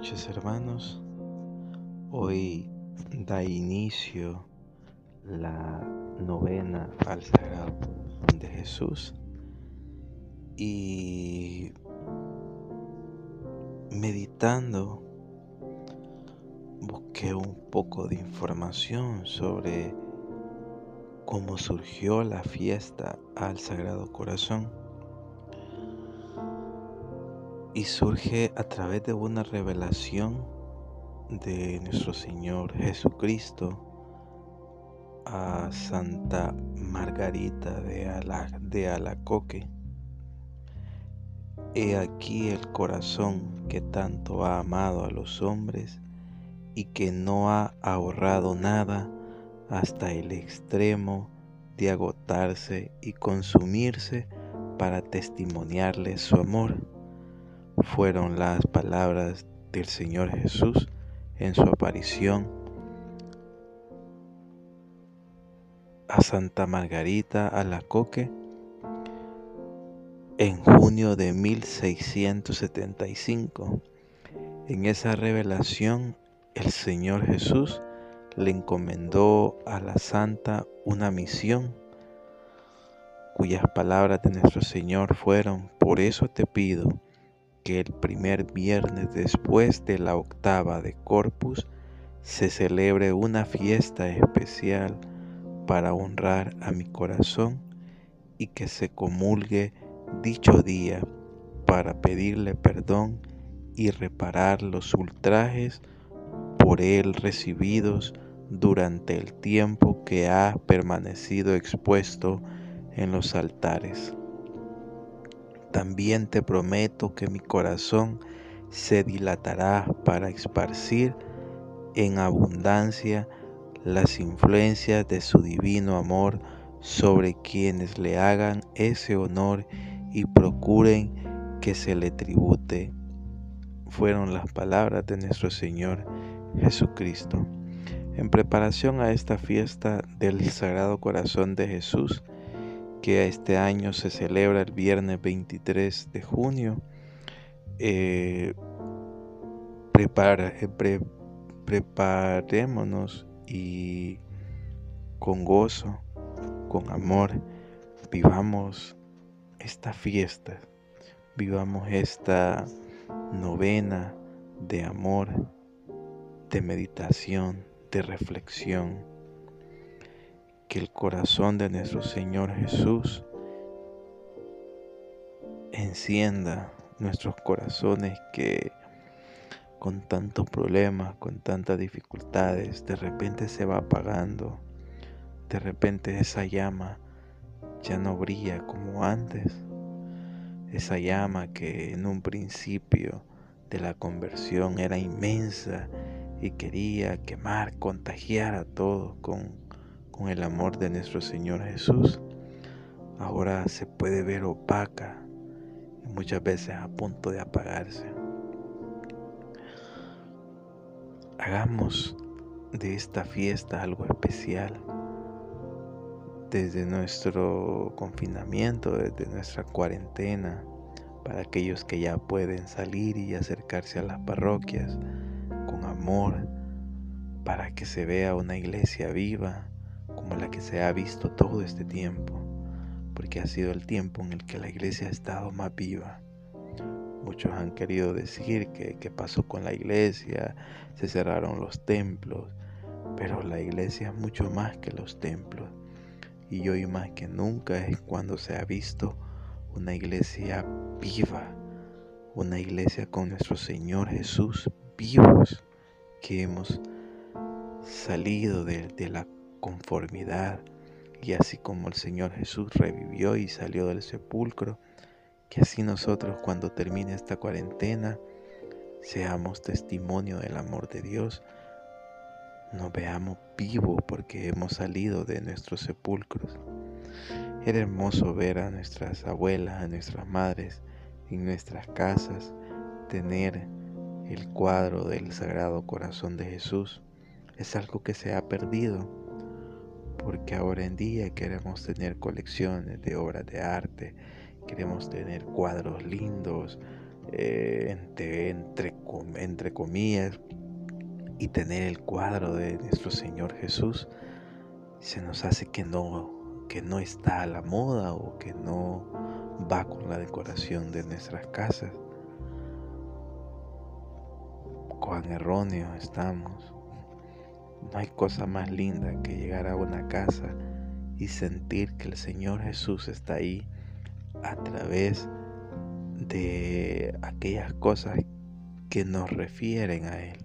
noches hermanos. Hoy da inicio la novena al Sagrado de Jesús y meditando busqué un poco de información sobre cómo surgió la fiesta al Sagrado Corazón y surge a través de una revelación de nuestro Señor Jesucristo a Santa Margarita de, Alacoque. He aquí el corazón que tanto ha amado a los hombres y que no ha ahorrado nada hasta el extremo de agotarse y consumirse para testimoniarle su amor fueron las palabras del Señor Jesús en su aparición a Santa Margarita Alacoque en junio de 1675. En esa revelación el Señor Jesús le encomendó a la santa una misión cuyas palabras de nuestro Señor fueron, por eso te pido, que el primer viernes después de la octava de Corpus se celebre una fiesta especial para honrar a mi corazón y que se comulgue dicho día para pedirle perdón y reparar los ultrajes por él recibidos durante el tiempo que ha permanecido expuesto en los altares. También te prometo que mi corazón se dilatará para esparcir en abundancia las influencias de su divino amor sobre quienes le hagan ese honor y procuren que se le tribute. Fueron las palabras de nuestro Señor Jesucristo. En preparación a esta fiesta del Sagrado Corazón de Jesús, que este año se celebra el viernes 23 de junio. Eh, eh, preparémonos y con gozo, con amor, vivamos esta fiesta, vivamos esta novena de amor, de meditación, de reflexión que el corazón de nuestro Señor Jesús encienda nuestros corazones que con tantos problemas, con tantas dificultades, de repente se va apagando, de repente esa llama ya no brilla como antes, esa llama que en un principio de la conversión era inmensa y quería quemar, contagiar a todos con con el amor de nuestro Señor Jesús, ahora se puede ver opaca y muchas veces a punto de apagarse. Hagamos de esta fiesta algo especial. Desde nuestro confinamiento, desde nuestra cuarentena, para aquellos que ya pueden salir y acercarse a las parroquias con amor, para que se vea una iglesia viva, como la que se ha visto todo este tiempo, porque ha sido el tiempo en el que la iglesia ha estado más viva. Muchos han querido decir que, que pasó con la iglesia, se cerraron los templos, pero la iglesia es mucho más que los templos. Y hoy más que nunca es cuando se ha visto una iglesia viva, una iglesia con nuestro Señor Jesús vivos, que hemos salido de, de la conformidad. Y así como el Señor Jesús revivió y salió del sepulcro, que así nosotros cuando termine esta cuarentena seamos testimonio del amor de Dios, nos veamos vivos porque hemos salido de nuestros sepulcros. Era hermoso ver a nuestras abuelas, a nuestras madres en nuestras casas, tener el cuadro del Sagrado Corazón de Jesús. Es algo que se ha perdido porque ahora en día queremos tener colecciones de obras de arte, queremos tener cuadros lindos, eh, entre, entre comillas, y tener el cuadro de nuestro Señor Jesús, se nos hace que no, que no está a la moda o que no va con la decoración de nuestras casas. Cuán erróneo estamos. No hay cosa más linda que llegar a una casa y sentir que el Señor Jesús está ahí a través de aquellas cosas que nos refieren a Él,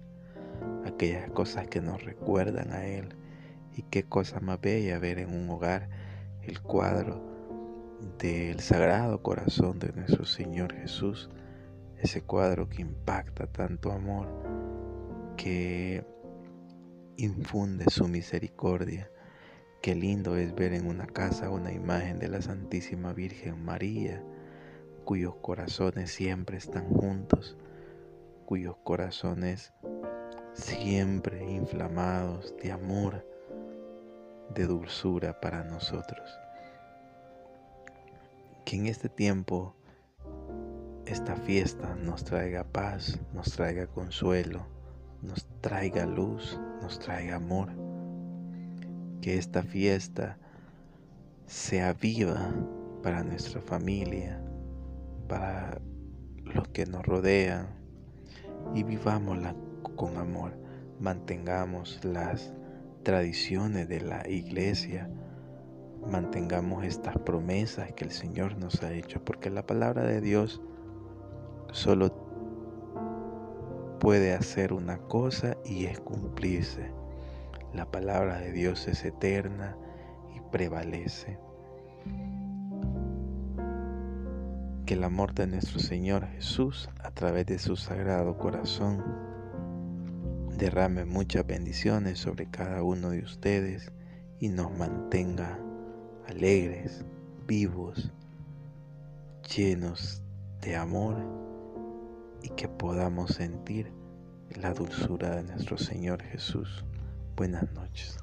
aquellas cosas que nos recuerdan a Él. Y qué cosa más bella ver en un hogar el cuadro del Sagrado Corazón de nuestro Señor Jesús, ese cuadro que impacta tanto amor, que infunde su misericordia. Qué lindo es ver en una casa una imagen de la Santísima Virgen María, cuyos corazones siempre están juntos, cuyos corazones siempre inflamados de amor, de dulzura para nosotros. Que en este tiempo esta fiesta nos traiga paz, nos traiga consuelo, nos traiga luz, nos traiga amor. Que esta fiesta sea viva para nuestra familia, para los que nos rodean y vivámosla con amor. Mantengamos las tradiciones de la iglesia. Mantengamos estas promesas que el Señor nos ha hecho, porque la palabra de Dios solo puede hacer una cosa y es cumplirse. La palabra de Dios es eterna y prevalece. Que el amor de nuestro Señor Jesús a través de su sagrado corazón derrame muchas bendiciones sobre cada uno de ustedes y nos mantenga alegres, vivos, llenos de amor y que podamos sentir la dulzura de nuestro Señor Jesús. Buenas noches.